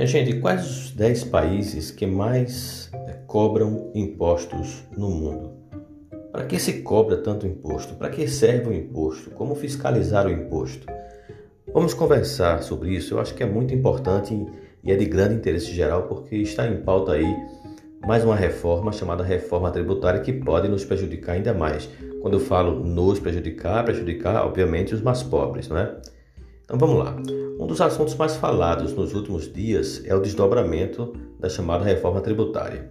Minha gente, quais os 10 países que mais eh, cobram impostos no mundo? Para que se cobra tanto imposto? Para que serve o imposto? Como fiscalizar o imposto? Vamos conversar sobre isso. Eu acho que é muito importante e é de grande interesse geral porque está em pauta aí mais uma reforma chamada reforma tributária que pode nos prejudicar ainda mais. Quando eu falo nos prejudicar, prejudicar obviamente os mais pobres, não é? Então vamos lá. Um dos assuntos mais falados nos últimos dias é o desdobramento da chamada reforma tributária,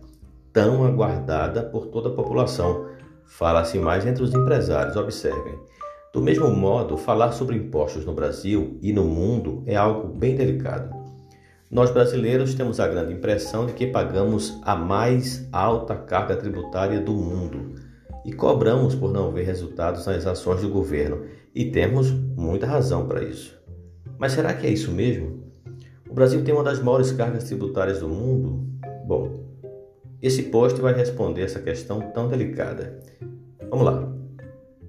tão aguardada por toda a população. Fala-se mais entre os empresários, observem. Do mesmo modo, falar sobre impostos no Brasil e no mundo é algo bem delicado. Nós brasileiros temos a grande impressão de que pagamos a mais alta carga tributária do mundo e cobramos por não ver resultados nas ações do governo, e temos muita razão para isso. Mas será que é isso mesmo? O Brasil tem uma das maiores cargas tributárias do mundo? Bom, esse post vai responder essa questão tão delicada. Vamos lá.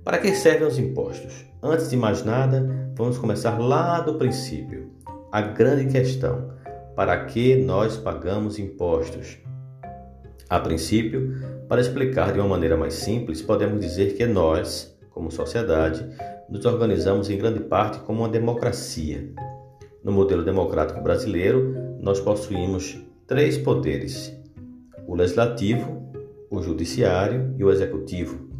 Para que servem os impostos? Antes de mais nada, vamos começar lá do princípio. A grande questão: para que nós pagamos impostos? A princípio, para explicar de uma maneira mais simples, podemos dizer que nós, como sociedade, nos organizamos em grande parte como uma democracia. No modelo democrático brasileiro, nós possuímos três poderes: o legislativo, o judiciário e o executivo.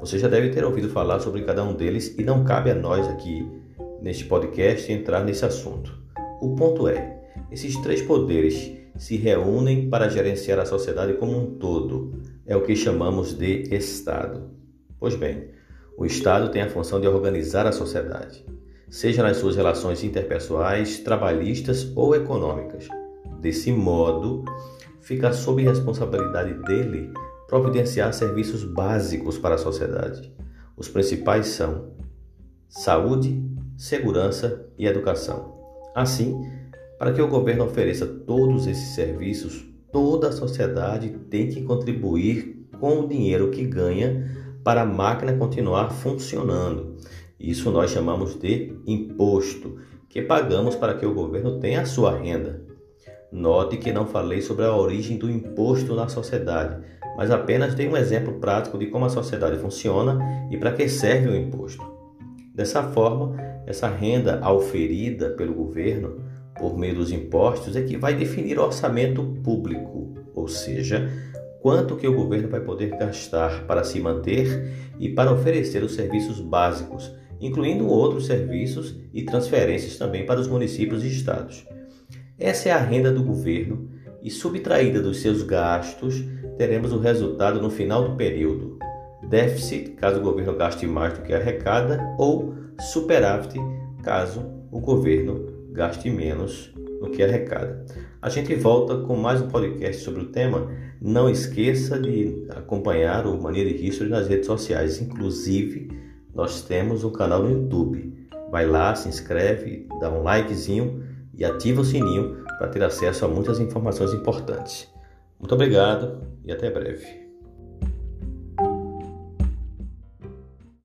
Você já deve ter ouvido falar sobre cada um deles e não cabe a nós aqui neste podcast entrar nesse assunto. O ponto é: esses três poderes se reúnem para gerenciar a sociedade como um todo. É o que chamamos de Estado. Pois bem, o Estado tem a função de organizar a sociedade, seja nas suas relações interpessoais, trabalhistas ou econômicas. Desse modo, fica sob responsabilidade dele providenciar serviços básicos para a sociedade. Os principais são saúde, segurança e educação. Assim, para que o governo ofereça todos esses serviços, toda a sociedade tem que contribuir com o dinheiro que ganha para a máquina continuar funcionando. Isso nós chamamos de imposto, que pagamos para que o governo tenha a sua renda. Note que não falei sobre a origem do imposto na sociedade, mas apenas dei um exemplo prático de como a sociedade funciona e para que serve o imposto. Dessa forma, essa renda auferida pelo governo por meio dos impostos é que vai definir o orçamento público, ou seja, quanto que o governo vai poder gastar para se manter e para oferecer os serviços básicos, incluindo outros serviços e transferências também para os municípios e estados. Essa é a renda do governo e subtraída dos seus gastos, teremos o resultado no final do período. Déficit, caso o governo gaste mais do que arrecada, ou superávit, caso o governo gaste menos do que arrecada. A gente volta com mais um podcast sobre o tema. Não esqueça de acompanhar o Mania de History nas redes sociais. Inclusive, nós temos um canal no YouTube. Vai lá, se inscreve, dá um likezinho e ativa o sininho para ter acesso a muitas informações importantes. Muito obrigado e até breve.